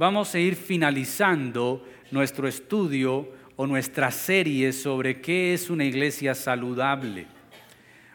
vamos a ir finalizando nuestro estudio o nuestra serie sobre qué es una iglesia saludable.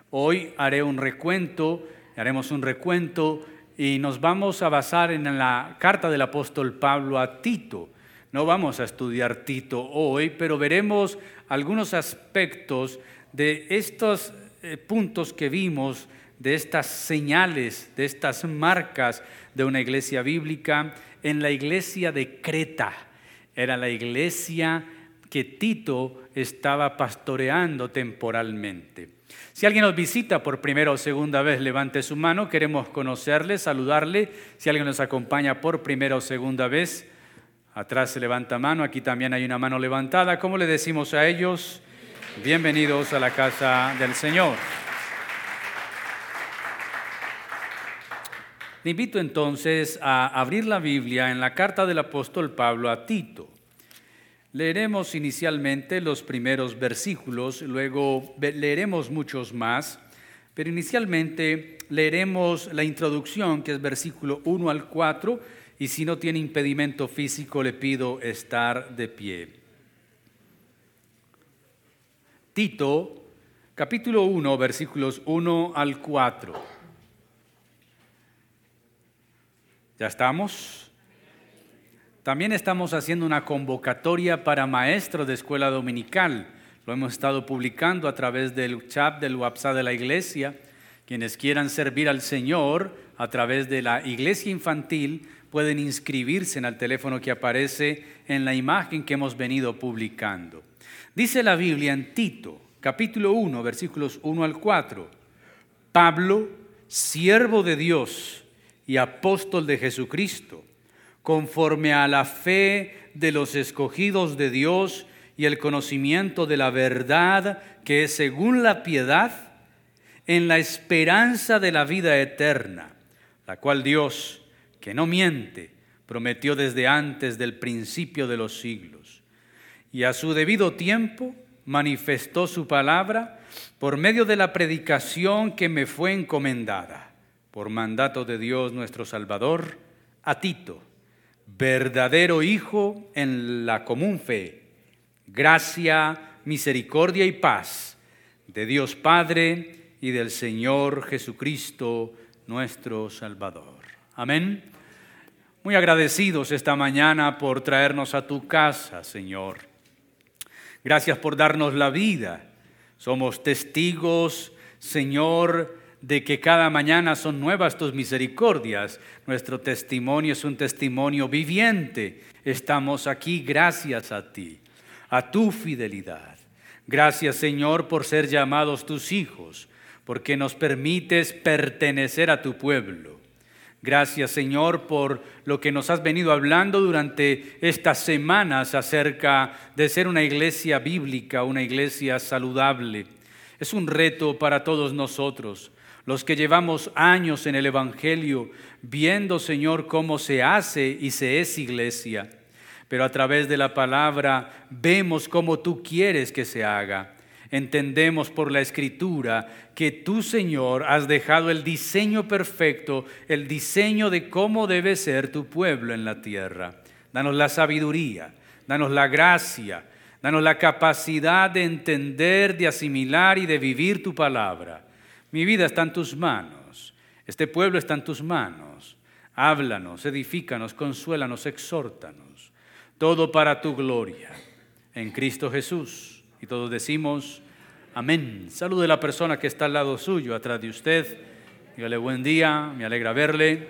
Hoy haré un recuento, haremos un recuento y nos vamos a basar en la carta del apóstol Pablo a Tito. No vamos a estudiar Tito hoy, pero veremos algunos aspectos de estos eh, puntos que vimos, de estas señales, de estas marcas de una iglesia bíblica en la iglesia de Creta. Era la iglesia que Tito estaba pastoreando temporalmente. Si alguien nos visita por primera o segunda vez, levante su mano. Queremos conocerle, saludarle. Si alguien nos acompaña por primera o segunda vez, atrás se levanta mano. Aquí también hay una mano levantada. ¿Cómo le decimos a ellos? Bienvenidos a la casa del Señor. Le invito entonces a abrir la Biblia en la carta del apóstol Pablo a Tito. Leeremos inicialmente los primeros versículos, luego leeremos muchos más, pero inicialmente leeremos la introducción, que es versículo 1 al 4, y si no tiene impedimento físico le pido estar de pie. Tito, capítulo 1, versículos 1 al 4. ¿Ya estamos? También estamos haciendo una convocatoria para maestros de escuela dominical. Lo hemos estado publicando a través del chat del WhatsApp de la iglesia. Quienes quieran servir al Señor a través de la iglesia infantil pueden inscribirse en el teléfono que aparece en la imagen que hemos venido publicando. Dice la Biblia en Tito, capítulo 1, versículos 1 al 4. Pablo, siervo de Dios, y apóstol de Jesucristo, conforme a la fe de los escogidos de Dios y el conocimiento de la verdad que es según la piedad, en la esperanza de la vida eterna, la cual Dios, que no miente, prometió desde antes del principio de los siglos. Y a su debido tiempo manifestó su palabra por medio de la predicación que me fue encomendada por mandato de Dios nuestro Salvador, a Tito, verdadero Hijo en la común fe, gracia, misericordia y paz de Dios Padre y del Señor Jesucristo nuestro Salvador. Amén. Muy agradecidos esta mañana por traernos a tu casa, Señor. Gracias por darnos la vida. Somos testigos, Señor, de que cada mañana son nuevas tus misericordias. Nuestro testimonio es un testimonio viviente. Estamos aquí gracias a ti, a tu fidelidad. Gracias Señor por ser llamados tus hijos, porque nos permites pertenecer a tu pueblo. Gracias Señor por lo que nos has venido hablando durante estas semanas acerca de ser una iglesia bíblica, una iglesia saludable. Es un reto para todos nosotros los que llevamos años en el Evangelio, viendo, Señor, cómo se hace y se es iglesia, pero a través de la palabra vemos cómo tú quieres que se haga. Entendemos por la escritura que tú, Señor, has dejado el diseño perfecto, el diseño de cómo debe ser tu pueblo en la tierra. Danos la sabiduría, danos la gracia, danos la capacidad de entender, de asimilar y de vivir tu palabra. Mi vida está en tus manos. Este pueblo está en tus manos. Háblanos, edifícanos, consuélanos, exhórtanos. Todo para tu gloria. En Cristo Jesús. Y todos decimos, amén. Salude a la persona que está al lado suyo, atrás de usted. Dígale buen día, me alegra verle.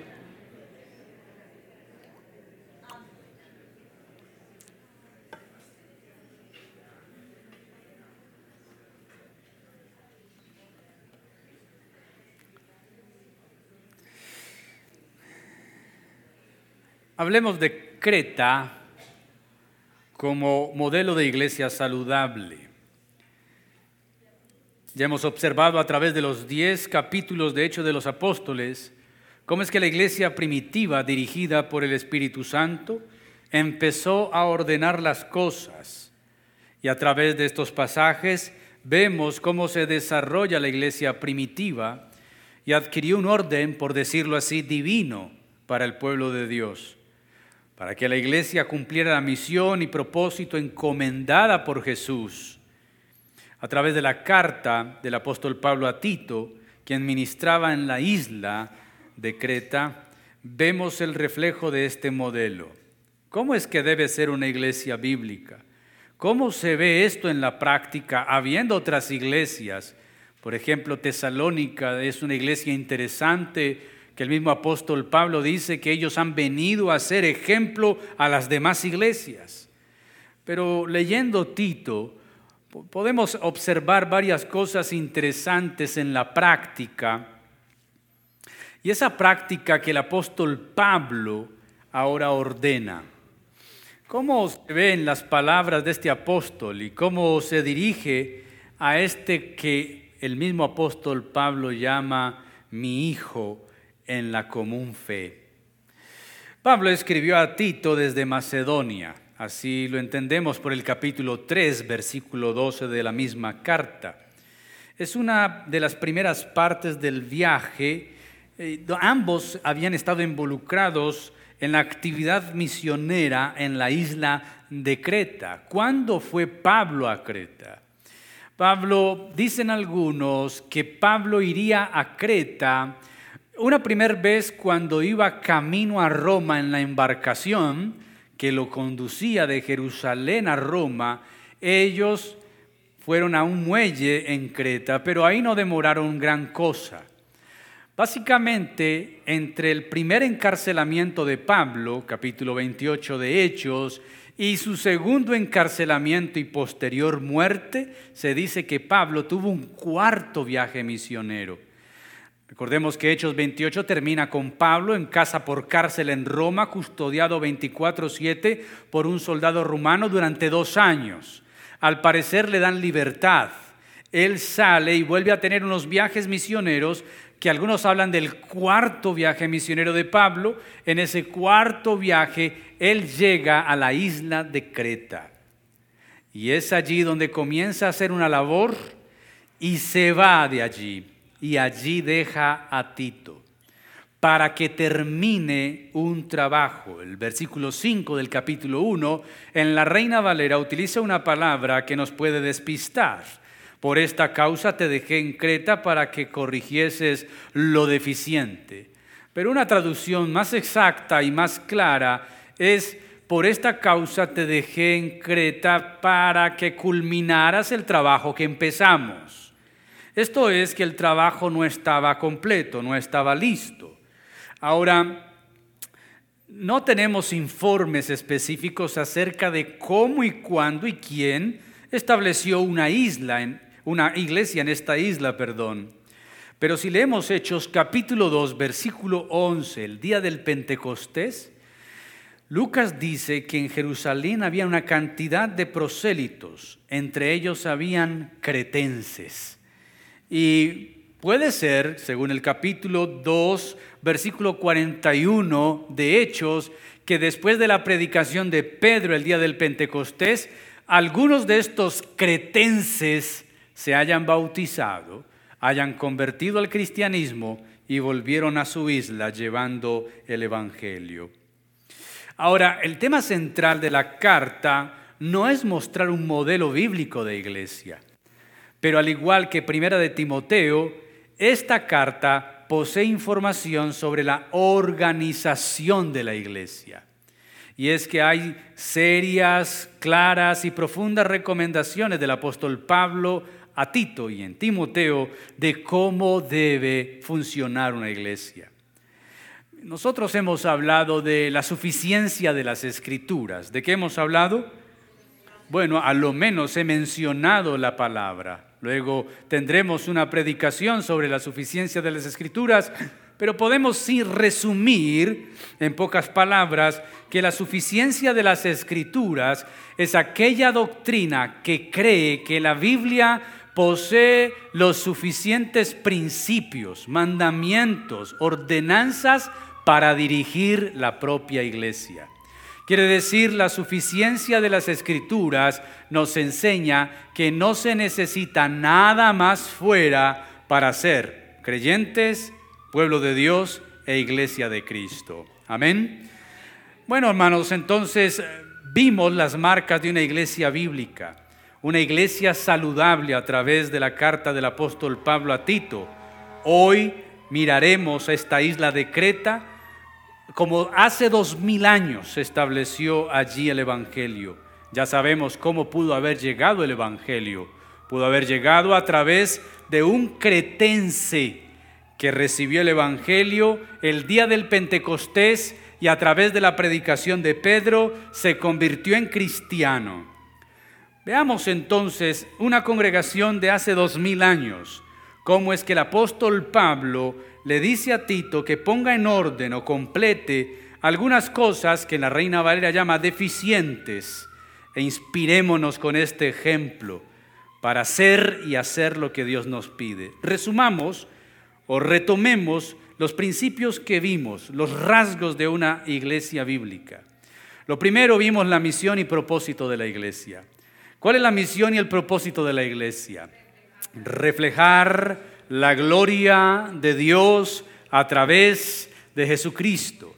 Hablemos de Creta como modelo de iglesia saludable. Ya hemos observado a través de los diez capítulos de Hechos de los Apóstoles cómo es que la iglesia primitiva dirigida por el Espíritu Santo empezó a ordenar las cosas. Y a través de estos pasajes vemos cómo se desarrolla la iglesia primitiva y adquirió un orden, por decirlo así, divino para el pueblo de Dios. Para que la iglesia cumpliera la misión y propósito encomendada por Jesús. A través de la carta del apóstol Pablo a Tito, quien ministraba en la isla de Creta, vemos el reflejo de este modelo. ¿Cómo es que debe ser una iglesia bíblica? ¿Cómo se ve esto en la práctica habiendo otras iglesias? Por ejemplo, Tesalónica es una iglesia interesante que el mismo apóstol Pablo dice que ellos han venido a ser ejemplo a las demás iglesias. Pero leyendo Tito, podemos observar varias cosas interesantes en la práctica. Y esa práctica que el apóstol Pablo ahora ordena. ¿Cómo se ven las palabras de este apóstol y cómo se dirige a este que el mismo apóstol Pablo llama mi hijo en la común fe. Pablo escribió a Tito desde Macedonia, así lo entendemos por el capítulo 3, versículo 12 de la misma carta. Es una de las primeras partes del viaje. Eh, ambos habían estado involucrados en la actividad misionera en la isla de Creta. ¿Cuándo fue Pablo a Creta? Pablo, dicen algunos que Pablo iría a Creta una primera vez cuando iba camino a Roma en la embarcación que lo conducía de Jerusalén a Roma, ellos fueron a un muelle en Creta, pero ahí no demoraron gran cosa. Básicamente, entre el primer encarcelamiento de Pablo, capítulo 28 de Hechos, y su segundo encarcelamiento y posterior muerte, se dice que Pablo tuvo un cuarto viaje misionero. Recordemos que Hechos 28 termina con Pablo en casa por cárcel en Roma, custodiado 24/7 por un soldado rumano durante dos años. Al parecer le dan libertad. Él sale y vuelve a tener unos viajes misioneros que algunos hablan del cuarto viaje misionero de Pablo. En ese cuarto viaje, él llega a la isla de Creta. Y es allí donde comienza a hacer una labor y se va de allí y allí deja a Tito para que termine un trabajo. El versículo 5 del capítulo 1 en la Reina Valera utiliza una palabra que nos puede despistar. Por esta causa te dejé en Creta para que corrigieses lo deficiente. Pero una traducción más exacta y más clara es, por esta causa te dejé en Creta para que culminaras el trabajo que empezamos. Esto es que el trabajo no estaba completo, no estaba listo. Ahora, no tenemos informes específicos acerca de cómo y cuándo y quién estableció una isla, una iglesia en esta isla, perdón. Pero si leemos Hechos capítulo 2, versículo 11, el día del Pentecostés, Lucas dice que en Jerusalén había una cantidad de prosélitos, entre ellos habían cretenses. Y puede ser, según el capítulo 2, versículo 41 de Hechos, que después de la predicación de Pedro el día del Pentecostés, algunos de estos cretenses se hayan bautizado, hayan convertido al cristianismo y volvieron a su isla llevando el Evangelio. Ahora, el tema central de la carta no es mostrar un modelo bíblico de iglesia. Pero al igual que Primera de Timoteo, esta carta posee información sobre la organización de la iglesia. Y es que hay serias, claras y profundas recomendaciones del apóstol Pablo a Tito y en Timoteo de cómo debe funcionar una iglesia. Nosotros hemos hablado de la suficiencia de las escrituras. ¿De qué hemos hablado? Bueno, a lo menos he mencionado la palabra. Luego tendremos una predicación sobre la suficiencia de las escrituras, pero podemos sí resumir en pocas palabras que la suficiencia de las escrituras es aquella doctrina que cree que la Biblia posee los suficientes principios, mandamientos, ordenanzas para dirigir la propia iglesia. Quiere decir, la suficiencia de las escrituras nos enseña que no se necesita nada más fuera para ser creyentes, pueblo de Dios e iglesia de Cristo. Amén. Bueno, hermanos, entonces eh, vimos las marcas de una iglesia bíblica, una iglesia saludable a través de la carta del apóstol Pablo a Tito. Hoy miraremos a esta isla de Creta como hace dos mil años se estableció allí el Evangelio. Ya sabemos cómo pudo haber llegado el Evangelio. Pudo haber llegado a través de un cretense que recibió el Evangelio el día del Pentecostés y a través de la predicación de Pedro se convirtió en cristiano. Veamos entonces una congregación de hace dos mil años, cómo es que el apóstol Pablo le dice a Tito que ponga en orden o complete algunas cosas que la Reina Valera llama deficientes e inspirémonos con este ejemplo para hacer y hacer lo que Dios nos pide. Resumamos o retomemos los principios que vimos, los rasgos de una iglesia bíblica. Lo primero vimos la misión y propósito de la iglesia. ¿Cuál es la misión y el propósito de la iglesia? Reflejar la gloria de Dios a través de Jesucristo.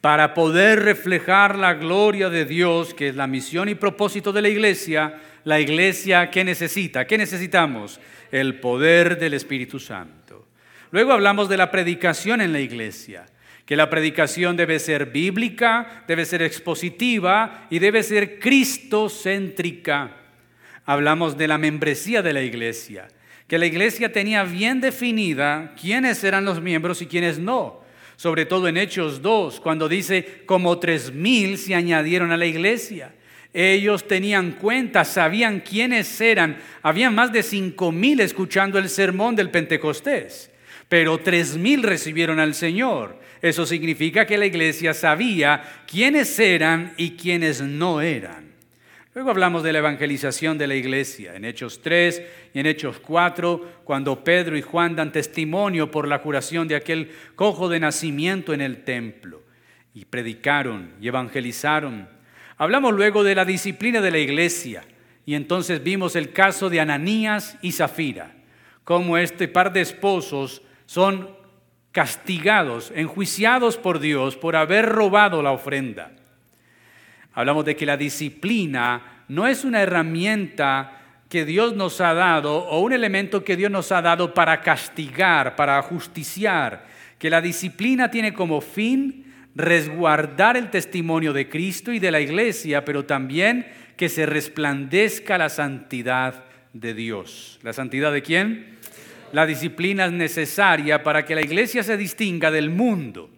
Para poder reflejar la gloria de Dios, que es la misión y propósito de la iglesia, la iglesia, ¿qué necesita? ¿Qué necesitamos? El poder del Espíritu Santo. Luego hablamos de la predicación en la iglesia, que la predicación debe ser bíblica, debe ser expositiva y debe ser cristocéntrica. Hablamos de la membresía de la iglesia, que la iglesia tenía bien definida quiénes eran los miembros y quiénes no. Sobre todo en Hechos 2, cuando dice como tres mil se añadieron a la iglesia. Ellos tenían cuenta, sabían quiénes eran. Habían más de cinco mil escuchando el sermón del Pentecostés, pero tres mil recibieron al Señor. Eso significa que la iglesia sabía quiénes eran y quiénes no eran. Luego hablamos de la evangelización de la iglesia en Hechos 3 y en Hechos 4, cuando Pedro y Juan dan testimonio por la curación de aquel cojo de nacimiento en el templo. Y predicaron y evangelizaron Hablamos luego de la disciplina de la iglesia y entonces vimos el caso de Ananías y Zafira, cómo este par de esposos son castigados, enjuiciados por Dios por haber robado la ofrenda. Hablamos de que la disciplina no es una herramienta que Dios nos ha dado o un elemento que Dios nos ha dado para castigar, para justiciar, que la disciplina tiene como fin resguardar el testimonio de Cristo y de la iglesia, pero también que se resplandezca la santidad de Dios. ¿La santidad de quién? La disciplina es necesaria para que la iglesia se distinga del mundo.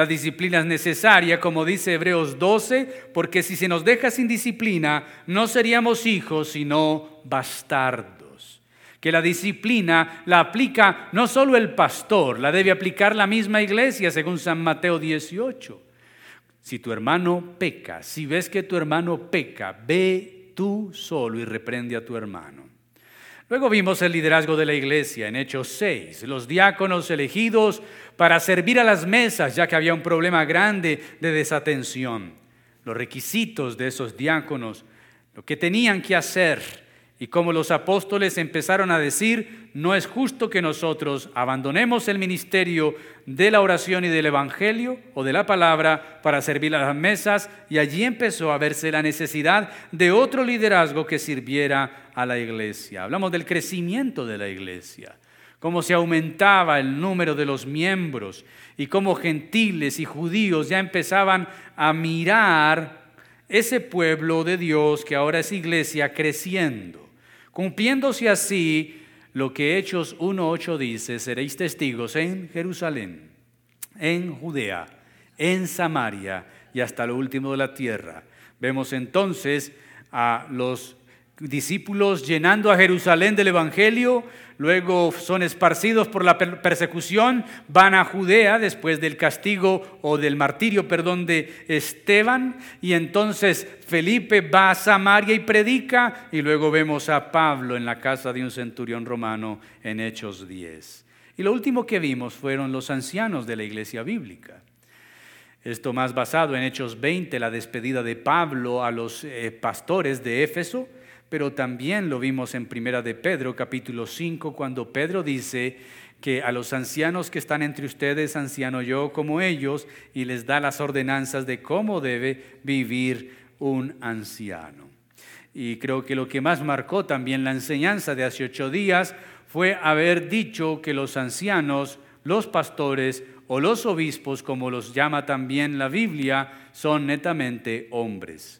La disciplina es necesaria, como dice Hebreos 12, porque si se nos deja sin disciplina, no seríamos hijos, sino bastardos que la disciplina la aplica no solo el pastor, la debe aplicar la misma iglesia, según San Mateo 18. Si tu hermano peca, si ves que tu hermano peca, ve tú solo y reprende a tu hermano. Luego vimos el liderazgo de la iglesia en Hechos 6, los diáconos elegidos para servir a las mesas, ya que había un problema grande de desatención. Los requisitos de esos diáconos, lo que tenían que hacer, y como los apóstoles empezaron a decir, no es justo que nosotros abandonemos el ministerio de la oración y del Evangelio o de la palabra para servir a las mesas, y allí empezó a verse la necesidad de otro liderazgo que sirviera a la iglesia. Hablamos del crecimiento de la iglesia, cómo se aumentaba el número de los miembros y cómo gentiles y judíos ya empezaban a mirar ese pueblo de Dios que ahora es iglesia creciendo. Cumpliéndose así lo que Hechos 1.8 dice, seréis testigos en Jerusalén, en Judea, en Samaria y hasta lo último de la tierra. Vemos entonces a los discípulos llenando a Jerusalén del Evangelio, luego son esparcidos por la persecución, van a Judea después del castigo o del martirio, perdón, de Esteban, y entonces Felipe va a Samaria y predica, y luego vemos a Pablo en la casa de un centurión romano en Hechos 10. Y lo último que vimos fueron los ancianos de la iglesia bíblica. Esto más basado en Hechos 20, la despedida de Pablo a los eh, pastores de Éfeso, pero también lo vimos en Primera de Pedro, capítulo 5, cuando Pedro dice que a los ancianos que están entre ustedes, anciano yo como ellos, y les da las ordenanzas de cómo debe vivir un anciano. Y creo que lo que más marcó también la enseñanza de hace ocho días fue haber dicho que los ancianos, los pastores o los obispos, como los llama también la Biblia, son netamente hombres.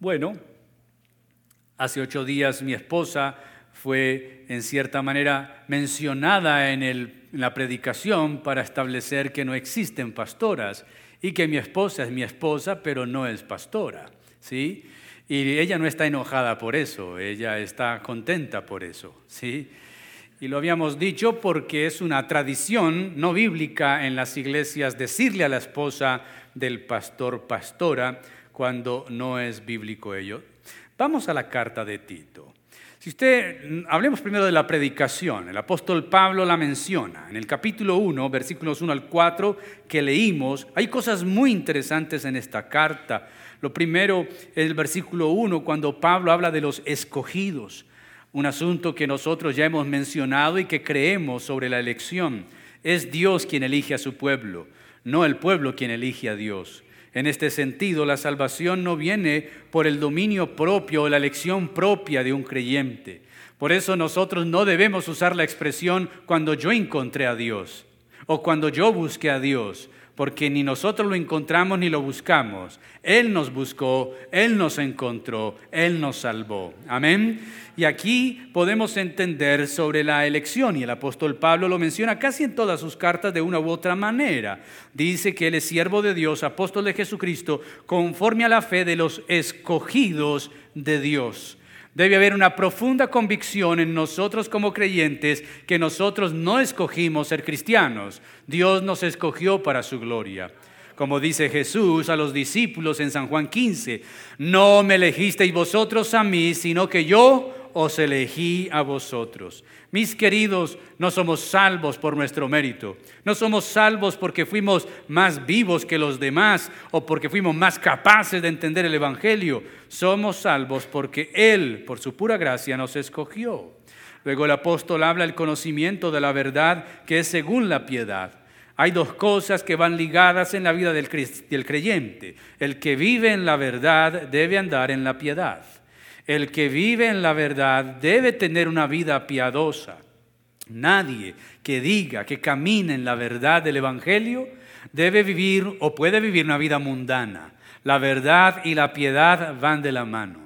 Bueno, hace ocho días mi esposa fue en cierta manera mencionada en, en, la predicación para establecer que no existen pastoras y que mi esposa es mi esposa, pero no es pastora. ¿sí? Y ella no está enojada por eso, ella está contenta por eso, ¿sí? Y lo habíamos dicho porque es una tradición no bíblica en las iglesias decirle a la esposa del pastor pastora cuando no es bíblico ello. Vamos a la carta de Tito. Si usted, hablemos primero de la predicación. El apóstol Pablo la menciona. En el capítulo 1, versículos 1 al 4 que leímos, hay cosas muy interesantes en esta carta. Lo primero es el versículo 1, cuando Pablo habla de los escogidos, un asunto que nosotros ya hemos mencionado y que creemos sobre la elección. Es Dios quien elige a su pueblo, no el pueblo quien elige a Dios. En este sentido, la salvación no viene por el dominio propio o la elección propia de un creyente. Por eso nosotros no debemos usar la expresión cuando yo encontré a Dios o cuando yo busqué a Dios, porque ni nosotros lo encontramos ni lo buscamos. Él nos buscó, Él nos encontró, Él nos salvó. Amén. Y aquí podemos entender sobre la elección, y el apóstol Pablo lo menciona casi en todas sus cartas de una u otra manera. Dice que Él es siervo de Dios, apóstol de Jesucristo, conforme a la fe de los escogidos de Dios. Debe haber una profunda convicción en nosotros como creyentes que nosotros no escogimos ser cristianos. Dios nos escogió para su gloria. Como dice Jesús a los discípulos en San Juan 15, no me elegisteis vosotros a mí, sino que yo os elegí a vosotros. Mis queridos, no somos salvos por nuestro mérito. No somos salvos porque fuimos más vivos que los demás o porque fuimos más capaces de entender el Evangelio. Somos salvos porque Él, por su pura gracia, nos escogió. Luego el apóstol habla del conocimiento de la verdad que es según la piedad. Hay dos cosas que van ligadas en la vida del creyente. El que vive en la verdad debe andar en la piedad. El que vive en la verdad debe tener una vida piadosa. Nadie que diga que camine en la verdad del Evangelio debe vivir o puede vivir una vida mundana. La verdad y la piedad van de la mano.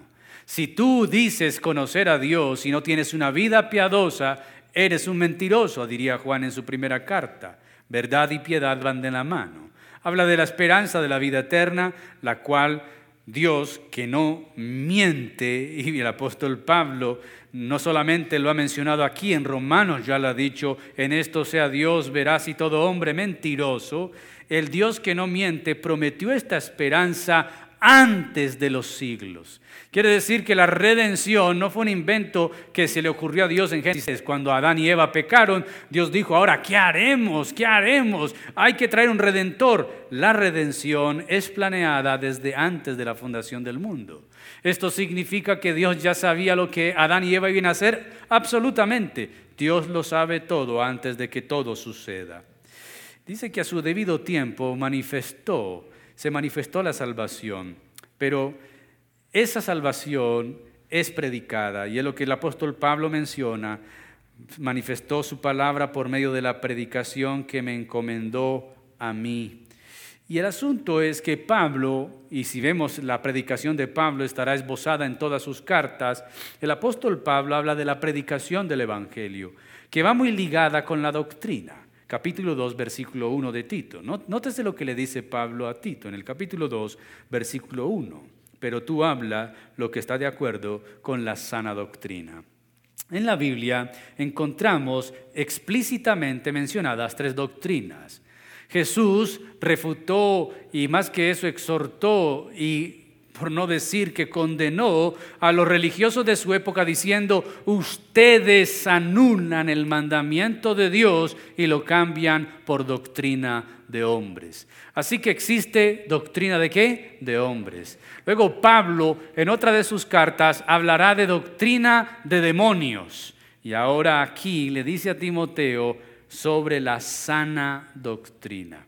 Si tú dices conocer a Dios y no tienes una vida piadosa, eres un mentiroso, diría Juan en su primera carta. Verdad y piedad van de la mano. Habla de la esperanza de la vida eterna, la cual Dios que no miente, y el apóstol Pablo no solamente lo ha mencionado aquí en Romanos, ya lo ha dicho, en esto sea Dios verás y todo hombre mentiroso, el Dios que no miente prometió esta esperanza antes de los siglos. Quiere decir que la redención no fue un invento que se le ocurrió a Dios en Génesis. Cuando Adán y Eva pecaron, Dios dijo, ahora, ¿qué haremos? ¿Qué haremos? Hay que traer un redentor. La redención es planeada desde antes de la fundación del mundo. Esto significa que Dios ya sabía lo que Adán y Eva iban a hacer. Absolutamente. Dios lo sabe todo antes de que todo suceda. Dice que a su debido tiempo manifestó, se manifestó la salvación, pero esa salvación es predicada y es lo que el apóstol Pablo menciona, manifestó su palabra por medio de la predicación que me encomendó a mí. Y el asunto es que Pablo, y si vemos la predicación de Pablo estará esbozada en todas sus cartas, el apóstol Pablo habla de la predicación del Evangelio, que va muy ligada con la doctrina. Capítulo 2, versículo 1 de Tito. Nótese lo que le dice Pablo a Tito en el capítulo 2, versículo 1 pero tú habla lo que está de acuerdo con la sana doctrina. En la Biblia encontramos explícitamente mencionadas tres doctrinas. Jesús refutó y más que eso exhortó y por no decir que condenó a los religiosos de su época diciendo, ustedes anulan el mandamiento de Dios y lo cambian por doctrina de hombres. Así que existe doctrina de qué? De hombres. Luego Pablo en otra de sus cartas hablará de doctrina de demonios. Y ahora aquí le dice a Timoteo sobre la sana doctrina.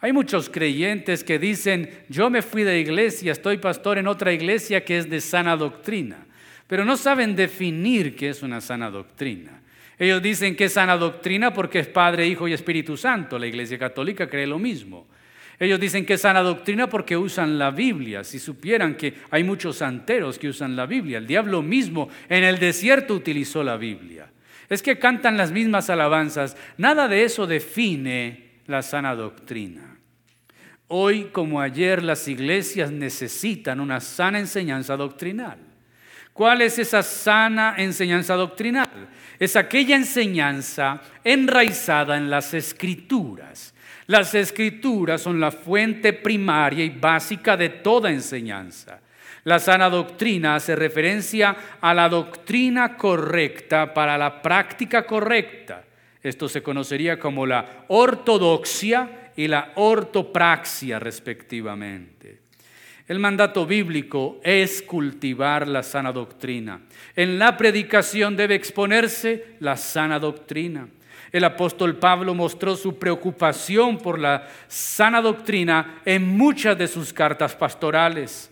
Hay muchos creyentes que dicen, yo me fui de iglesia, estoy pastor en otra iglesia que es de sana doctrina, pero no saben definir qué es una sana doctrina. Ellos dicen que es sana doctrina porque es Padre, Hijo y Espíritu Santo. La Iglesia Católica cree lo mismo. Ellos dicen que es sana doctrina porque usan la Biblia. Si supieran que hay muchos santeros que usan la Biblia, el diablo mismo en el desierto utilizó la Biblia. Es que cantan las mismas alabanzas. Nada de eso define la sana doctrina. Hoy como ayer las iglesias necesitan una sana enseñanza doctrinal. ¿Cuál es esa sana enseñanza doctrinal? Es aquella enseñanza enraizada en las escrituras. Las escrituras son la fuente primaria y básica de toda enseñanza. La sana doctrina hace referencia a la doctrina correcta para la práctica correcta. Esto se conocería como la ortodoxia y la ortopraxia respectivamente. El mandato bíblico es cultivar la sana doctrina. En la predicación debe exponerse la sana doctrina. El apóstol Pablo mostró su preocupación por la sana doctrina en muchas de sus cartas pastorales.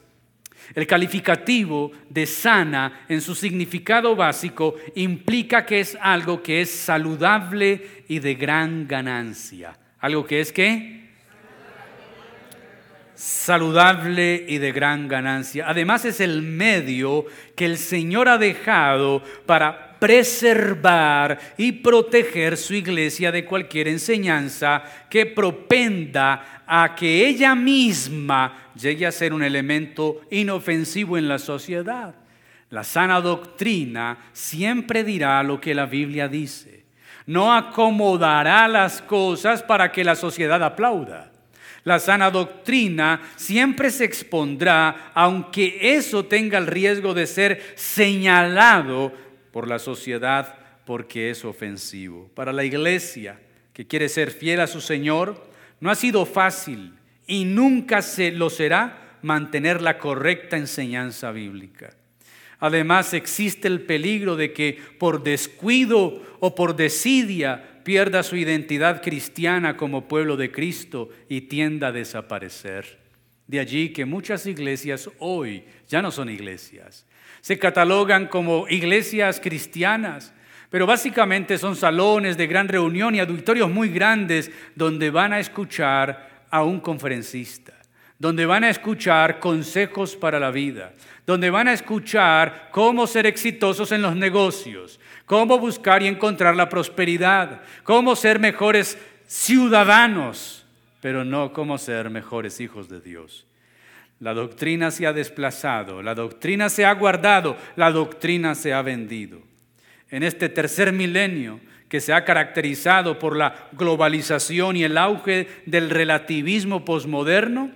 El calificativo de sana en su significado básico implica que es algo que es saludable y de gran ganancia. ¿Algo que es qué? saludable y de gran ganancia. Además es el medio que el Señor ha dejado para preservar y proteger su iglesia de cualquier enseñanza que propenda a que ella misma llegue a ser un elemento inofensivo en la sociedad. La sana doctrina siempre dirá lo que la Biblia dice. No acomodará las cosas para que la sociedad aplauda. La sana doctrina siempre se expondrá, aunque eso tenga el riesgo de ser señalado por la sociedad porque es ofensivo. Para la iglesia que quiere ser fiel a su Señor, no ha sido fácil y nunca se lo será mantener la correcta enseñanza bíblica. Además existe el peligro de que por descuido o por desidia pierda su identidad cristiana como pueblo de Cristo y tienda a desaparecer. De allí que muchas iglesias hoy ya no son iglesias. Se catalogan como iglesias cristianas, pero básicamente son salones de gran reunión y auditorios muy grandes donde van a escuchar a un conferencista, donde van a escuchar consejos para la vida, donde van a escuchar cómo ser exitosos en los negocios, cómo buscar y encontrar la prosperidad, cómo ser mejores ciudadanos, pero no cómo ser mejores hijos de Dios. La doctrina se ha desplazado, la doctrina se ha guardado, la doctrina se ha vendido. En este tercer milenio que se ha caracterizado por la globalización y el auge del relativismo posmoderno,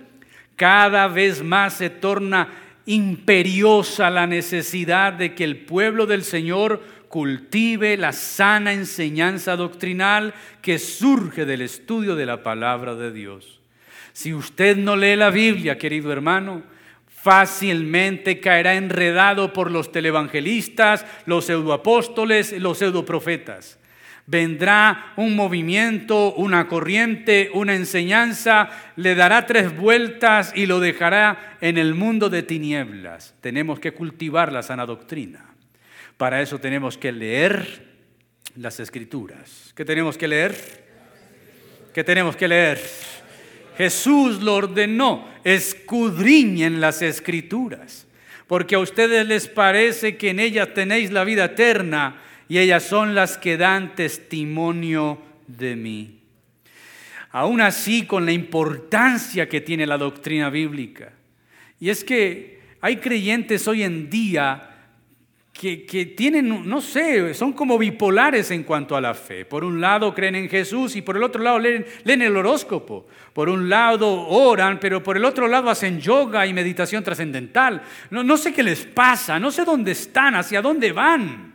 cada vez más se torna imperiosa la necesidad de que el pueblo del Señor cultive la sana enseñanza doctrinal que surge del estudio de la palabra de Dios. Si usted no lee la Biblia, querido hermano, fácilmente caerá enredado por los televangelistas, los pseudoapóstoles, los pseudoprofetas. Vendrá un movimiento, una corriente, una enseñanza, le dará tres vueltas y lo dejará en el mundo de tinieblas. Tenemos que cultivar la sana doctrina. Para eso tenemos que leer las escrituras. ¿Qué tenemos que leer? ¿Qué tenemos que leer? Jesús lo ordenó, escudriñen las escrituras, porque a ustedes les parece que en ellas tenéis la vida eterna y ellas son las que dan testimonio de mí. Aún así, con la importancia que tiene la doctrina bíblica. Y es que hay creyentes hoy en día que, tienen, no sé, son como bipolares en cuanto a la fe. Por un lado creen en Jesús y por el otro lado leen, leen, el horóscopo. Por un lado oran, pero por el otro lado hacen yoga y meditación trascendental. No, no sé qué les pasa, no sé dónde están, hacia dónde van.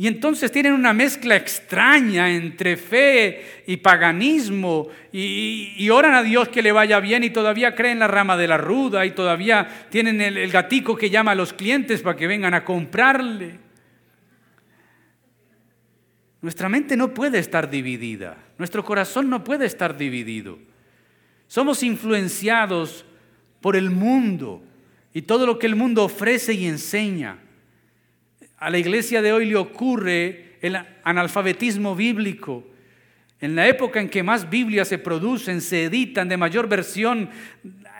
Y entonces tienen una mezcla extraña entre fe y paganismo y, oran a Dios que le vaya bien y todavía creen la rama de la ruda y todavía tienen el, el gatico que llama a los clientes para que vengan a comprarle. Nuestra mente no puede estar dividida, nuestro corazón no puede estar dividido. Somos influenciados por el mundo y todo lo que el mundo ofrece y enseña. A la iglesia de hoy le ocurre el analfabetismo bíblico. En la época en que más Biblias se producen, se editan de mayor versión,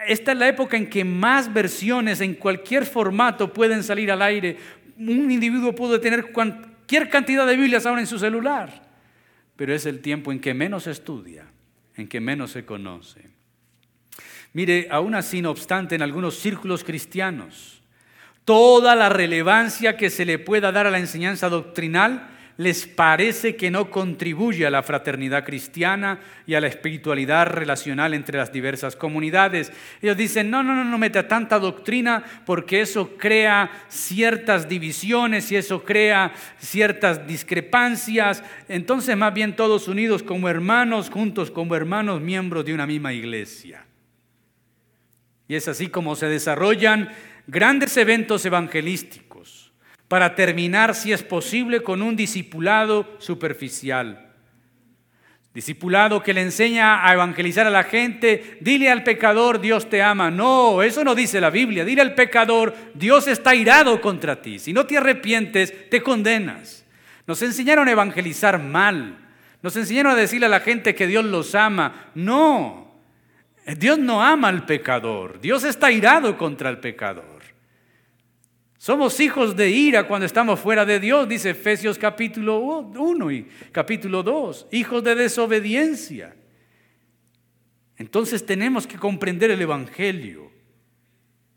esta es la época en que más versiones en cualquier formato pueden salir al aire. Un individuo puede tener cualquier cantidad de Biblias ahora en su celular, pero es el tiempo en que menos se estudia, en que menos se conoce. Mire, aún así, no obstante, en algunos círculos cristianos, toda la relevancia que se le pueda dar a la enseñanza doctrinal les parece que no contribuye a la fraternidad cristiana y a la espiritualidad relacional entre las diversas comunidades. Ellos dicen, no, no, no, no meta tanta doctrina porque eso crea ciertas divisiones y eso crea ciertas discrepancias. Entonces, más bien todos unidos como hermanos, juntos como hermanos, miembros de una misma iglesia. Y es así como se desarrollan grandes eventos evangelísticos para terminar, si es posible, con un discipulado superficial. Discipulado que le enseña a evangelizar a la gente, dile al pecador, Dios te ama. No, eso no dice la Biblia. Dile al pecador, Dios está irado contra ti. Si no te arrepientes, te condenas. Nos enseñaron a evangelizar mal. Nos enseñaron a decirle a la gente que Dios los ama. No, Dios no ama al pecador, Dios está irado contra el pecador. Somos hijos de ira cuando estamos fuera de Dios, dice Efesios capítulo 1 y capítulo 2, hijos de desobediencia. Entonces tenemos que comprender el Evangelio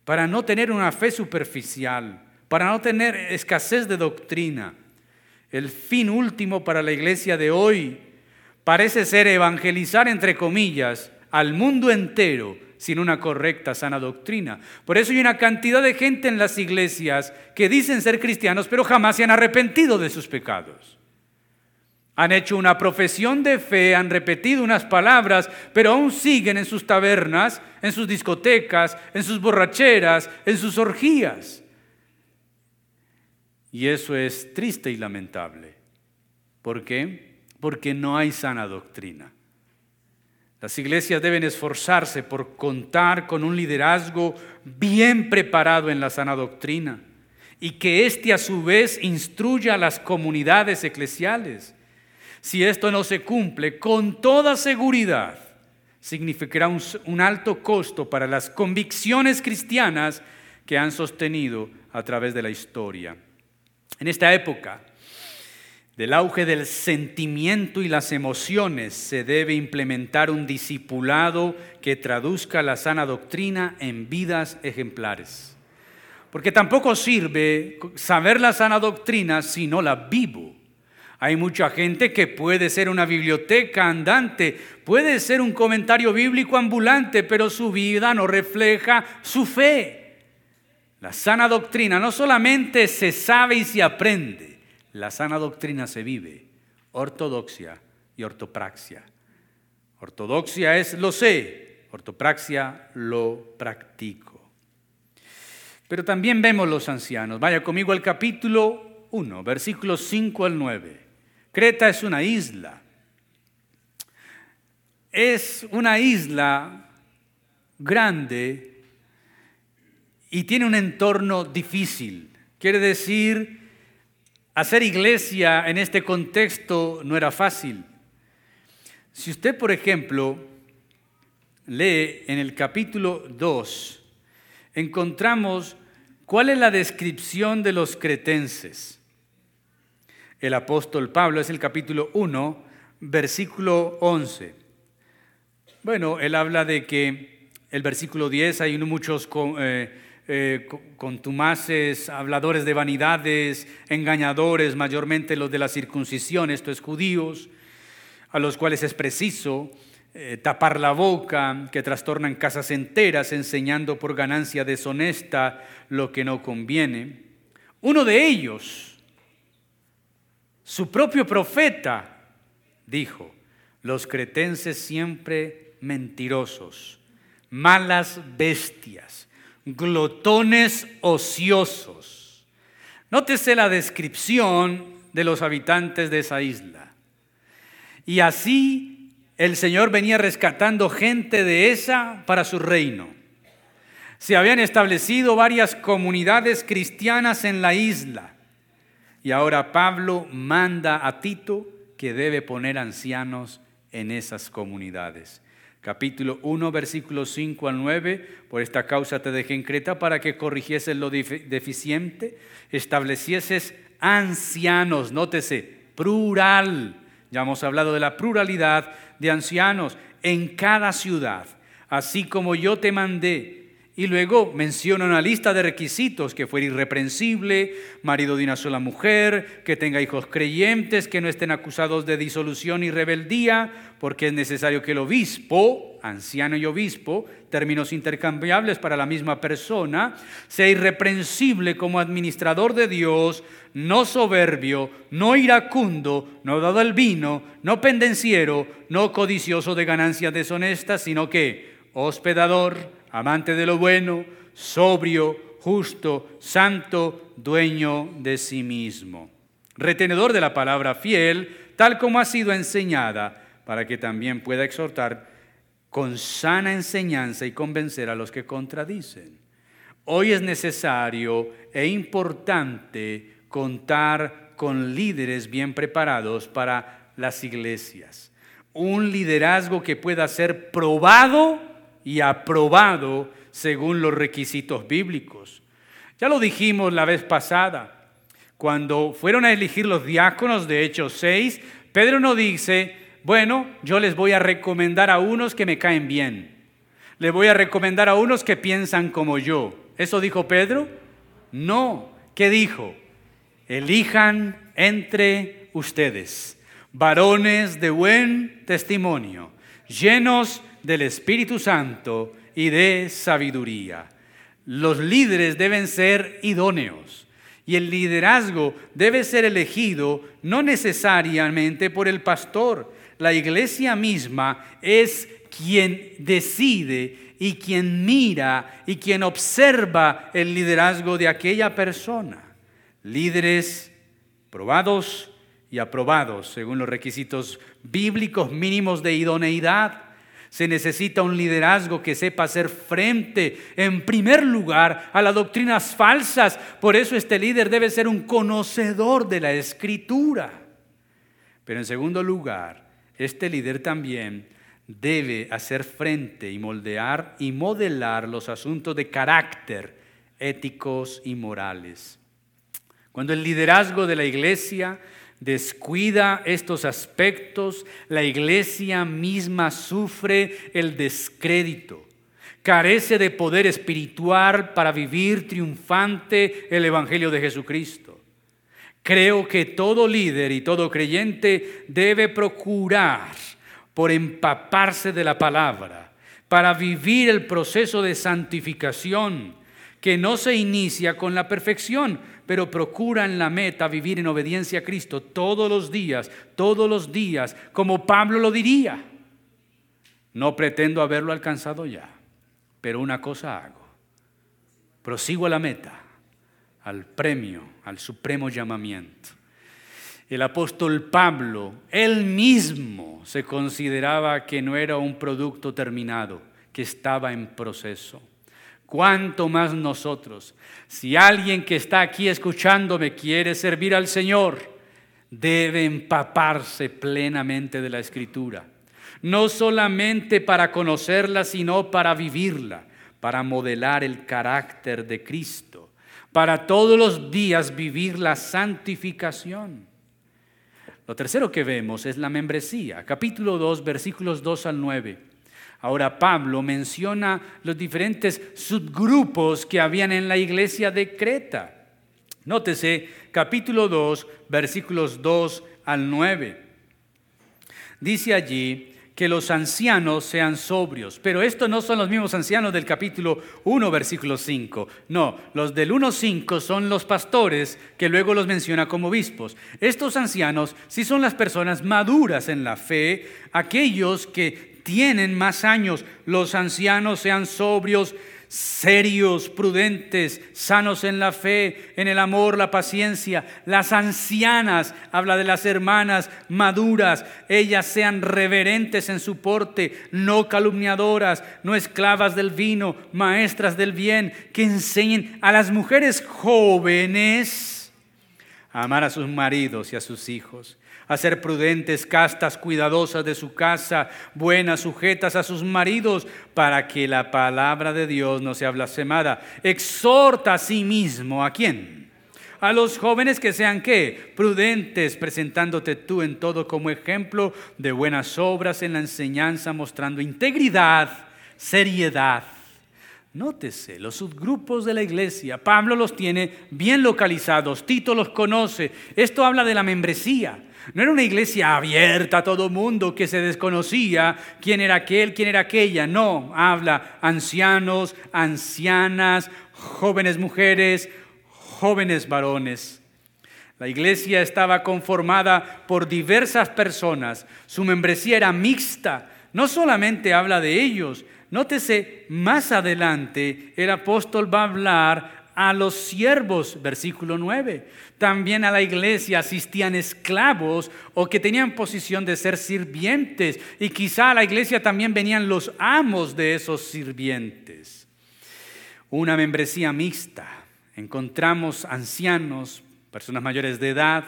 para no tener una fe superficial, para no tener escasez de doctrina. El fin último para la iglesia de hoy parece ser evangelizar, entre comillas, al mundo entero sin una correcta, sana doctrina. Por eso hay una cantidad de gente en las iglesias que dicen ser cristianos, pero jamás se han arrepentido de sus pecados. Han hecho una profesión de fe, han repetido unas palabras, pero aún siguen en sus tabernas, en sus discotecas, en sus borracheras, en sus orgías. Y eso es triste y lamentable. ¿Por qué? Porque no hay sana doctrina. Las iglesias deben esforzarse por contar con un liderazgo bien preparado en la sana doctrina y que éste a su vez instruya a las comunidades eclesiales. Si esto no se cumple, con toda seguridad significará un, un alto costo para las convicciones cristianas que han sostenido a través de la historia. En esta época, del auge del sentimiento y las emociones se debe implementar un discipulado que traduzca la sana doctrina en vidas ejemplares. Porque tampoco sirve saber la sana doctrina si no la vivo. Hay mucha gente que puede ser una biblioteca andante, puede ser un comentario bíblico ambulante, pero su vida no refleja su fe. La sana doctrina no solamente se sabe y se aprende, la sana doctrina se vive, ortodoxia y ortopraxia. Ortodoxia es lo sé, ortopraxia lo practico. Pero también vemos los ancianos. Vaya conmigo al capítulo 1, versículos 5 al 9. Creta es una isla. Es una isla grande y tiene un entorno difícil. Quiere decir Hacer iglesia en este contexto no era fácil. Si usted, por ejemplo, lee en el capítulo 2, encontramos cuál es la descripción de los cretenses. El apóstol Pablo es el capítulo 1, versículo 11. Bueno, él habla de que el versículo 10 hay muchos eh, eh, contumaces, habladores de vanidades, engañadores, mayormente los de la circuncisión, esto es judíos, a los cuales es preciso eh, tapar la boca, que trastornan casas enteras enseñando por ganancia deshonesta lo que no conviene. Uno de ellos, su propio profeta, dijo, los cretenses siempre mentirosos, malas bestias glotones ociosos. Nótese la descripción de los habitantes de esa isla. Y así el Señor venía rescatando gente de esa para su reino. Se habían establecido varias comunidades cristianas en la isla. Y ahora Pablo manda a Tito que debe poner ancianos en esas comunidades. Capítulo 1, versículos 5 al 9. Por esta causa te dejé en Creta para que corrigieses lo deficiente, establecieses ancianos, nótese, plural. Ya hemos hablado de la pluralidad de ancianos en cada ciudad, así como yo te mandé y luego menciona una lista de requisitos, que fuera irreprensible, marido de una sola mujer, que tenga hijos creyentes, que no estén acusados de disolución y rebeldía, porque es necesario que el obispo, anciano y obispo, términos intercambiables para la misma persona, sea irreprensible como administrador de Dios, no soberbio, no iracundo, no dado al vino, no pendenciero, no codicioso de ganancias deshonestas, sino que hospedador, amante de lo bueno, sobrio, justo, santo, dueño de sí mismo. Retenedor de la palabra fiel, tal como ha sido enseñada, para que también pueda exhortar con sana enseñanza y convencer a los que contradicen. Hoy es necesario e importante contar con líderes bien preparados para las iglesias. Un liderazgo que pueda ser probado y aprobado según los requisitos bíblicos. Ya lo dijimos la vez pasada, cuando fueron a elegir los diáconos de Hechos 6, Pedro no dice, bueno, yo les voy a recomendar a unos que me caen bien, les voy a recomendar a unos que piensan como yo. ¿Eso dijo Pedro? No. ¿Qué dijo? Elijan entre ustedes varones de buen testimonio, llenos del Espíritu Santo y de sabiduría. Los líderes deben ser idóneos y el liderazgo debe ser elegido no necesariamente por el pastor. La iglesia misma es quien decide y quien mira y quien observa el liderazgo de aquella persona. Líderes probados y aprobados según los requisitos bíblicos mínimos de idoneidad se necesita un liderazgo que sepa hacer frente, en primer lugar, a las doctrinas falsas. Por eso este líder debe ser un conocedor de la escritura. Pero en segundo lugar, este líder también debe hacer frente y moldear y modelar los asuntos de carácter éticos y morales. Cuando el liderazgo de la iglesia descuida estos aspectos, la iglesia misma sufre el descrédito. Carece de poder espiritual para vivir triunfante el Evangelio de Jesucristo. Creo que todo líder y todo creyente debe procurar por empaparse de la palabra, para vivir el proceso de santificación que no se inicia con la perfección, pero procuran la meta vivir en obediencia a Cristo todos los días, todos los días, como Pablo lo diría. No pretendo haberlo alcanzado ya, pero una cosa hago. Prosigo a la meta, al premio, al supremo llamamiento. El apóstol Pablo, él mismo se consideraba que no era un producto terminado, que estaba en proceso cuánto más nosotros. Si alguien que está aquí escuchándome quiere servir al Señor, debe empaparse plenamente de la Escritura. No solamente para conocerla, sino para vivirla, para modelar el carácter de Cristo, para todos los días vivir la santificación. Lo tercero que vemos es la membresía, capítulo 2, versículos 2 al 9. Ahora Pablo menciona los diferentes subgrupos que habían en la iglesia de Creta. Nótese capítulo 2, versículos 2 al 9. Dice allí que los ancianos sean sobrios, pero estos no son los mismos ancianos del capítulo 1, versículo 5. No, los del 1.5 son los pastores que luego los menciona como obispos. Estos ancianos sí son las personas maduras en la fe, aquellos que tienen más años, los ancianos sean sobrios, serios, prudentes, sanos en la fe, en el amor, la paciencia. Las ancianas, habla de las hermanas maduras, ellas sean reverentes en su porte, no calumniadoras, no esclavas del vino, maestras del bien, que enseñen a las mujeres jóvenes a amar a sus maridos y a sus hijos a ser prudentes, castas, cuidadosas de su casa, buenas, sujetas a sus maridos, para que la palabra de Dios no sea blasfemada. Exhorta a sí mismo, ¿a quién? A los jóvenes que sean qué? Prudentes, presentándote tú en todo como ejemplo de buenas obras en la enseñanza, mostrando integridad, seriedad. Nótese, los subgrupos de la iglesia, Pablo los tiene bien localizados, Tito los conoce. Esto habla de la membresía. No era una iglesia abierta a todo mundo que se desconocía quién era aquel, quién era aquella. No, habla ancianos, ancianas, jóvenes mujeres, jóvenes varones. La iglesia estaba conformada por diversas personas. Su membresía era mixta. No solamente habla de ellos. Nótese, más adelante el apóstol va a hablar a los siervos, versículo 9. También a la iglesia asistían esclavos o que tenían posición de ser sirvientes. Y quizá a la iglesia también venían los amos de esos sirvientes. Una membresía mixta. Encontramos ancianos, personas mayores de edad,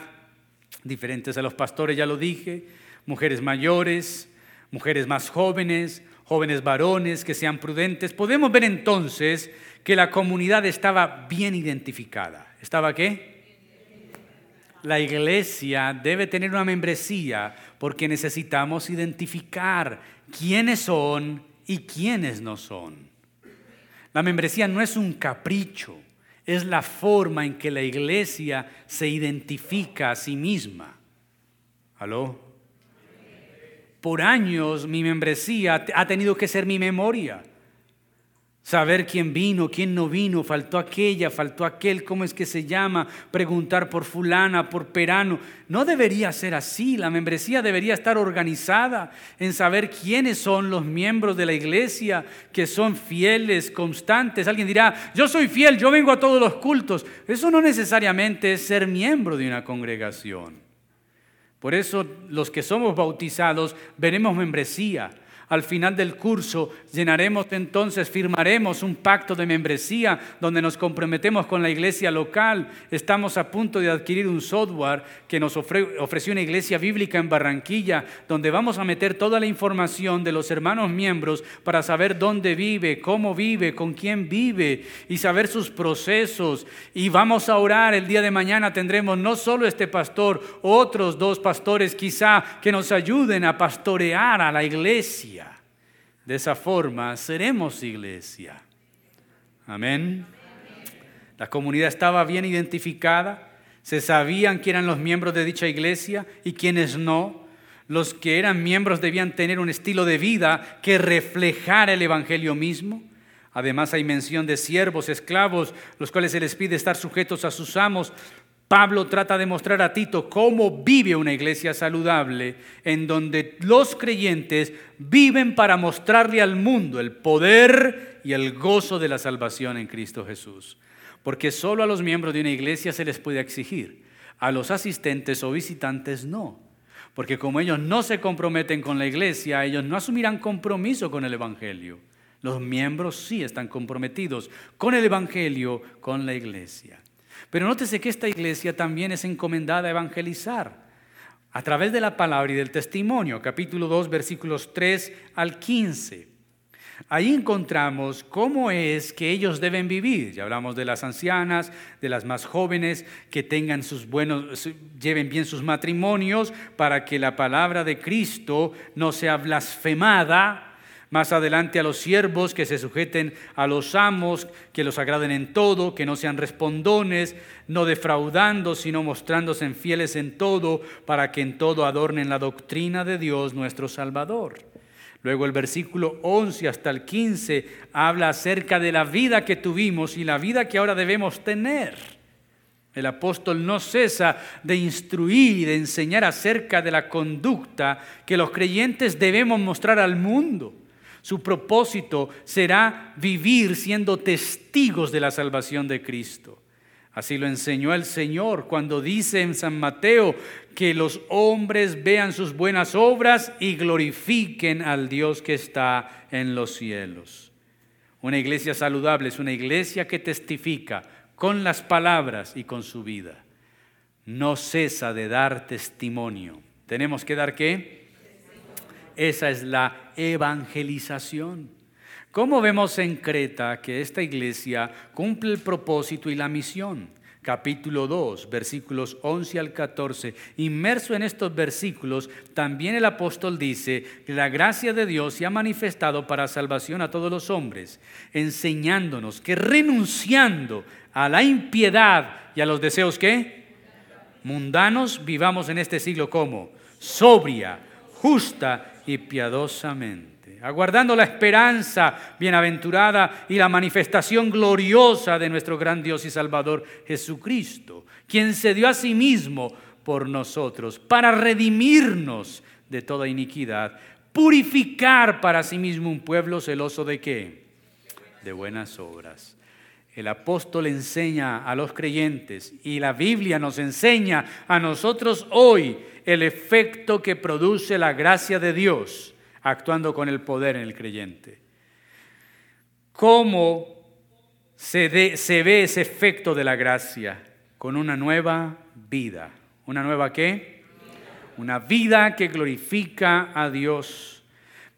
diferentes a los pastores, ya lo dije, mujeres mayores, mujeres más jóvenes, jóvenes varones que sean prudentes. Podemos ver entonces que la comunidad estaba bien identificada. ¿Estaba qué? La iglesia debe tener una membresía porque necesitamos identificar quiénes son y quiénes no son. La membresía no es un capricho, es la forma en que la iglesia se identifica a sí misma. ¿Aló? Por años mi membresía ha tenido que ser mi memoria saber quién vino, quién no vino, faltó aquella, faltó aquel, cómo es que se llama, preguntar por fulana, por perano. No debería ser así, la membresía debería estar organizada en saber quiénes son los miembros de la iglesia que son fieles, constantes. Alguien dirá, yo soy fiel, yo vengo a todos los cultos. Eso no necesariamente es ser miembro de una congregación. Por eso los que somos bautizados veremos membresía al final del curso llenaremos entonces, firmaremos un pacto de membresía donde nos comprometemos con la iglesia local. Estamos a punto de adquirir un software que nos ofreció una iglesia bíblica en Barranquilla, donde vamos a meter toda la información de los hermanos miembros para saber dónde vive, cómo vive, con quién vive y saber sus procesos. Y vamos a orar el día de mañana. Tendremos no solo este pastor, otros dos pastores quizá que nos ayuden a pastorear a la iglesia. De esa forma seremos iglesia. Amén. La comunidad estaba bien identificada, se sabían quién eran los miembros de dicha iglesia y quiénes no. Los que eran miembros debían tener un estilo de vida que reflejara el Evangelio mismo. Además hay mención de siervos, esclavos, los cuales se les pide estar sujetos a sus amos Pablo trata de mostrar a Tito cómo vive una iglesia saludable en donde los creyentes viven para mostrarle al mundo el poder y el gozo de la salvación en Cristo Jesús. Porque solo a los miembros de una iglesia se les puede exigir, a los asistentes o visitantes no. Porque como ellos no se comprometen con la iglesia, ellos no asumirán compromiso con el Evangelio. Los miembros sí están comprometidos con el Evangelio, con la iglesia. Pero nótese que esta iglesia también es encomendada a evangelizar a través de la palabra y del testimonio, capítulo 2, versículos 3 al 15. Ahí encontramos cómo es que ellos deben vivir. Ya hablamos de las ancianas, de las más jóvenes, que tengan sus buenos, lleven bien sus matrimonios para que la palabra de Cristo no sea blasfemada más adelante a los siervos que se sujeten a los amos, que los agraden en todo, que no sean respondones, no defraudando, sino mostrándose fieles en todo, para que en todo adornen la doctrina de Dios nuestro Salvador. Luego el versículo 11 hasta el 15 habla acerca de la vida que tuvimos y la vida que ahora debemos tener. El apóstol no cesa de instruir y de enseñar acerca de la conducta que los creyentes debemos mostrar al mundo Su propósito será vivir siendo testigos de la salvación de Cristo. Así lo enseñó el Señor cuando dice en San Mateo que los hombres vean sus buenas obras y glorifiquen al Dios que está en los cielos. Una iglesia saludable es una iglesia que testifica con las palabras y con su vida. No cesa de dar testimonio. ¿Tenemos que dar qué? Esa es la evangelización. ¿Cómo vemos en Creta que esta iglesia cumple el propósito y la misión? Capítulo 2, versículos 11 al 14. Inmerso en estos versículos, también el apóstol dice que la gracia de Dios se ha manifestado para salvación a todos los hombres, enseñándonos que renunciando a la impiedad y a los deseos que mundanos, vivamos en este siglo como sobria, justa y piadosamente, aguardando la esperanza bienaventurada y la manifestación gloriosa de nuestro gran Dios y Salvador Jesucristo, quien se dio a sí mismo por nosotros para redimirnos de toda iniquidad, purificar para sí mismo un pueblo celoso de qué? De buenas obras. El apóstol enseña a los creyentes y la Biblia nos enseña a nosotros hoy el efecto que produce la gracia de Dios actuando con el poder en el creyente. ¿Cómo se, ve ese efecto de la gracia? Con una nueva vida. ¿Una nueva qué? Una vida que glorifica a Dios.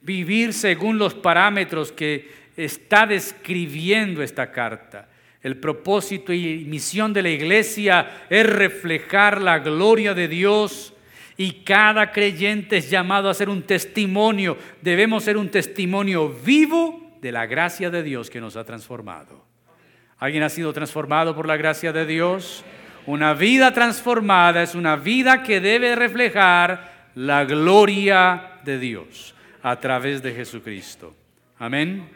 Vivir según los parámetros que está describiendo esta carta. El propósito y misión de la iglesia es reflejar la gloria de Dios y cada creyente es llamado a ser un testimonio. Debemos ser un testimonio vivo de la gracia de Dios que nos ha transformado. ¿Alguien ha sido transformado por la gracia de Dios? Una vida transformada es una vida que debe reflejar la gloria de Dios a través de Jesucristo. Amén.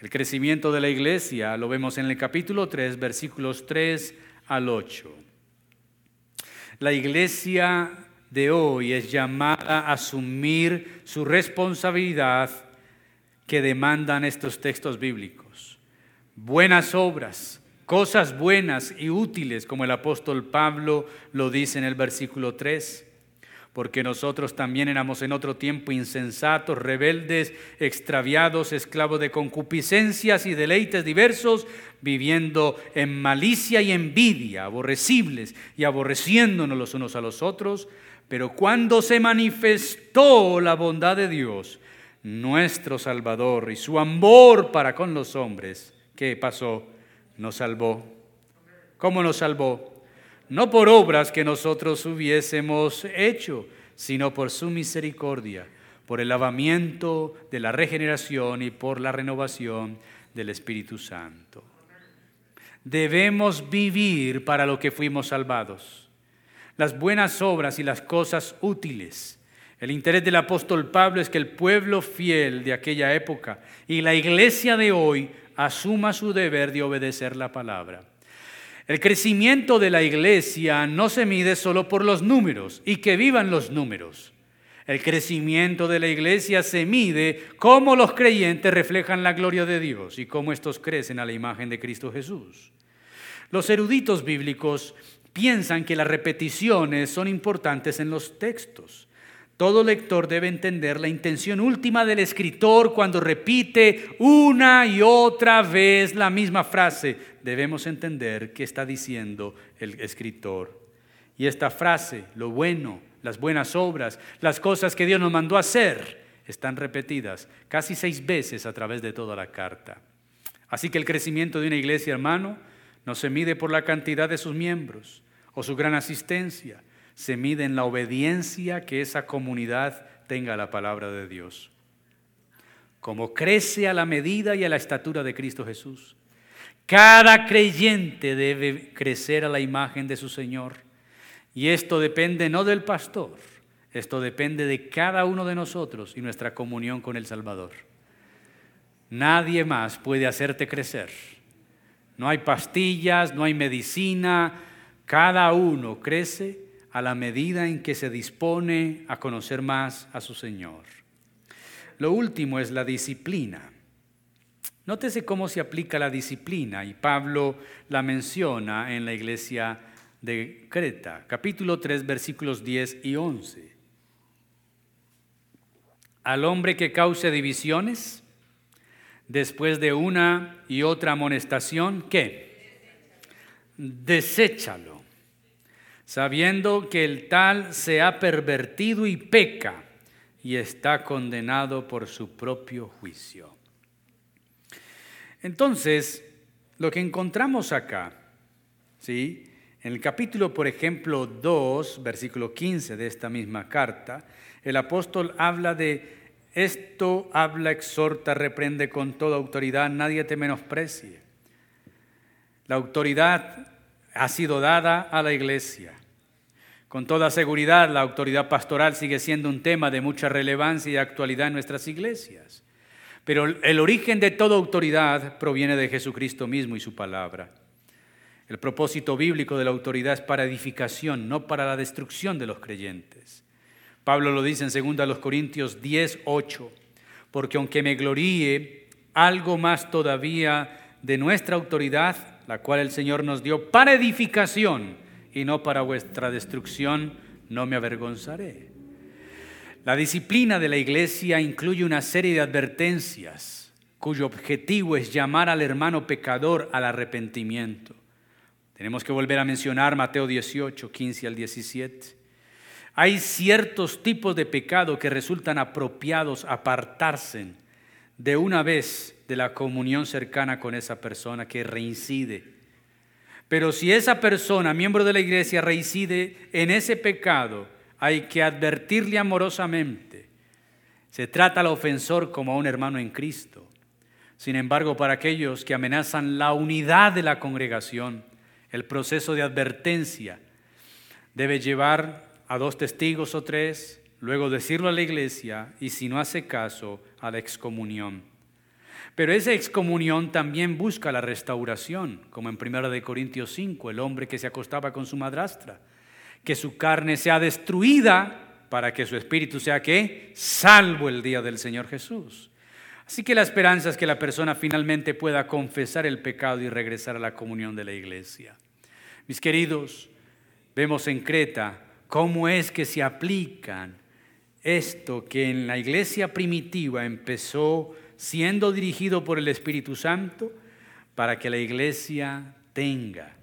El crecimiento de la iglesia lo vemos en el capítulo 3, versículos 3 al 8. La iglesia de hoy es llamada a asumir su responsabilidad que demandan estos textos bíblicos. Buenas obras, cosas buenas y útiles, como el apóstol Pablo lo dice en el versículo 3 porque nosotros también éramos en otro tiempo insensatos, rebeldes, extraviados, esclavos de concupiscencias y deleites diversos, viviendo en malicia y envidia, aborrecibles y aborreciéndonos los unos a los otros. Pero cuando se manifestó la bondad de Dios, nuestro Salvador, y su amor para con los hombres, ¿qué pasó? Nos salvó. ¿Cómo nos salvó? no por obras que nosotros hubiésemos hecho, sino por su misericordia, por el lavamiento de la regeneración y por la renovación del Espíritu Santo. Debemos vivir para lo que fuimos salvados. Las buenas obras y las cosas útiles. El interés del apóstol Pablo es que el pueblo fiel de aquella época y la iglesia de hoy asuma su deber de obedecer la palabra. El crecimiento de la iglesia no se mide solo por los números y que vivan los números. El crecimiento de la iglesia se mide cómo los creyentes reflejan la gloria de Dios y cómo estos crecen a la imagen de Cristo Jesús. Los eruditos bíblicos piensan que las repeticiones son importantes en los textos. Todo lector debe entender la intención última del escritor cuando repite una y otra vez la misma frase. Debemos entender qué está diciendo el escritor. Y esta frase, lo bueno, las buenas obras, las cosas que Dios nos mandó a hacer, están repetidas casi seis veces a través de toda la carta. Así que el crecimiento de una iglesia, hermano, no se mide por la cantidad de sus miembros o su gran asistencia se mide en la obediencia que esa comunidad tenga a la palabra de Dios. Como crece a la medida y a la estatura de Cristo Jesús. Cada creyente debe crecer a la imagen de su Señor. Y esto depende no del pastor, esto depende de cada uno de nosotros y nuestra comunión con el Salvador. Nadie más puede hacerte crecer. No hay pastillas, no hay medicina. Cada uno crece a la medida en que se dispone a conocer más a su Señor. lo último es la disciplina. Nótese cómo se aplica la disciplina y Pablo la menciona en la iglesia de Creta, capítulo 3, versículos 10 y 11. Al hombre que cause divisiones, después de una y otra amonestación, ¿qué? Deséchalo, sabiendo que el tal se ha pervertido y peca y está condenado por su propio juicio. Entonces, lo que encontramos acá, ¿sí? En el capítulo, por ejemplo, 2, versículo 15 de esta misma carta, el apóstol habla de esto, habla, exhorta, reprende con toda autoridad, nadie te menosprecie. La autoridad ha sido dada a la iglesia. Con toda seguridad, la autoridad pastoral sigue siendo un tema de mucha relevancia y actualidad en nuestras iglesias. Pero el origen de toda autoridad proviene de Jesucristo mismo y su palabra. El propósito bíblico de la autoridad es para edificación, no para la destrucción de los creyentes. Pablo lo dice en 2 Corintios 10, 8, porque aunque me gloríe algo más todavía de nuestra autoridad, la cual el Señor nos dio para edificación y no para vuestra destrucción, no me avergonzaré. La disciplina de la iglesia incluye una serie de advertencias cuyo objetivo es llamar al hermano pecador al arrepentimiento. Tenemos que volver a mencionar Mateo 18, 15 al 17. Hay ciertos tipos de pecado que resultan apropiados apartarse de una vez de la comunión cercana con esa persona que reincide. Pero si esa persona, miembro de la iglesia, reincide en ese pecado, hay que advertirle amorosamente. Se trata al ofensor como a un hermano en Cristo. Sin embargo, para aquellos que amenazan la unidad de la congregación, el proceso de advertencia debe llevar a dos testigos o tres, luego decirlo a la iglesia y si no hace caso, a la excomunión. Pero esa excomunión también busca la restauración, como en 1 de Corintios 5, el hombre que se acostaba con su madrastra, que su carne sea destruida para que su espíritu sea que salvo el día del Señor Jesús. Así que la esperanza es que la persona finalmente pueda confesar el pecado y regresar a la comunión de la iglesia. Mis queridos, vemos en Creta cómo es que se aplican esto que en la iglesia primitiva empezó siendo dirigido por el Espíritu Santo para que la iglesia tenga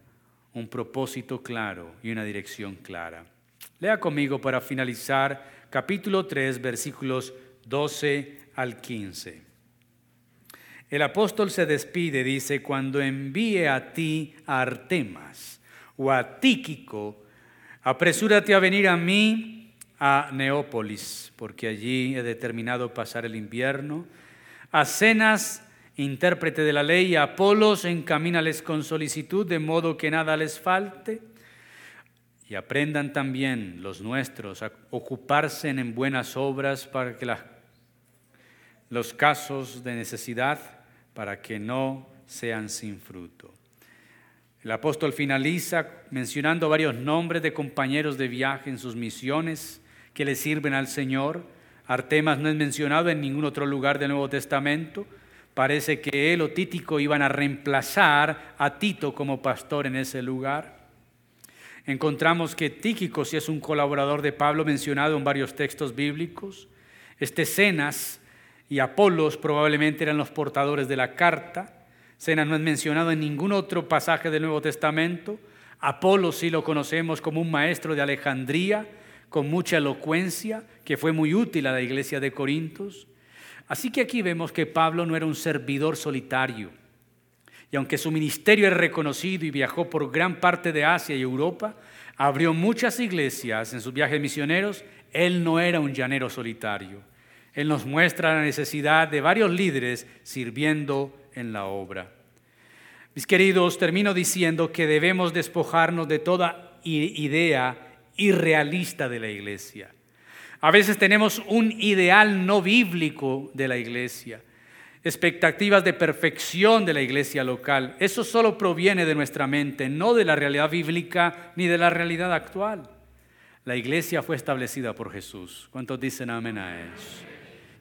un propósito claro y una dirección clara. Lea conmigo para finalizar capítulo 3 versículos 12 al 15. El apóstol se despide, dice, cuando envíe a ti a Artemas o a Tíquico, Apresúrate a venir a mí a Neópolis, porque allí he determinado pasar el invierno. A Cenas, intérprete de la ley, a Apolos, encamínales con solicitud, de modo que nada les falte. Y aprendan también los nuestros a ocuparse en buenas obras para que los casos de necesidad, para que no sean sin fruto. El apóstol finaliza mencionando varios nombres de compañeros de viaje en sus misiones que le sirven al Señor. Artemas no es mencionado en ningún otro lugar del Nuevo Testamento. Parece que él o Títico iban a reemplazar a Tito como pastor en ese lugar. Encontramos que Tíquico sí es un colaborador de Pablo mencionado en varios textos bíblicos. Este Cenas y Apolos probablemente eran los portadores de la carta. Cena no es mencionado en ningún otro pasaje del Nuevo Testamento. Apolo sí lo conocemos como un maestro de Alejandría, con mucha elocuencia, que fue muy útil a la iglesia de Corintios. Así que aquí vemos que Pablo no era un servidor solitario. Y aunque su ministerio es reconocido y viajó por gran parte de Asia y Europa, abrió muchas iglesias en sus viajes misioneros, él no era un llanero solitario. Él nos muestra la necesidad de varios líderes sirviendo en la obra. Mis queridos, termino diciendo que debemos despojarnos de toda idea irrealista de la iglesia. A veces tenemos un ideal no bíblico de la iglesia, expectativas de perfección de la iglesia local. Eso solo proviene de nuestra mente, no de la realidad bíblica ni de la realidad actual. La iglesia fue establecida por Jesús. ¿Cuántos dicen amén a eso?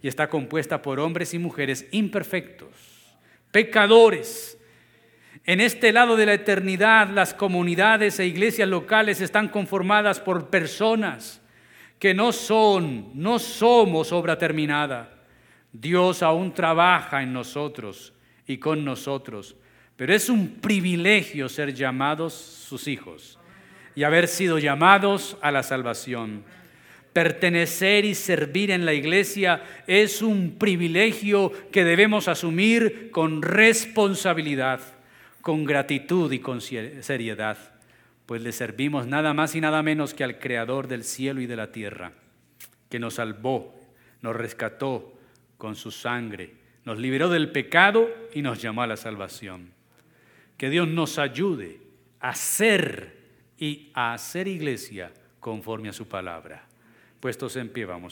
y está compuesta por hombres y mujeres imperfectos, pecadores. En este lado de la eternidad, las comunidades e iglesias locales están conformadas por personas que no son, no somos obra terminada. Dios aún trabaja en nosotros y con nosotros, pero es un privilegio ser llamados sus hijos y haber sido llamados a la salvación. Pertenecer y servir en la iglesia es un privilegio que debemos asumir con responsabilidad, con gratitud y con seriedad, pues le servimos nada más y nada menos que al Creador del cielo y de la tierra, que nos salvó, nos rescató con su sangre, nos liberó del pecado y nos llamó a la salvación. Que Dios nos ayude a ser y a hacer iglesia conforme a su palabra. Puestos en pie, vamos.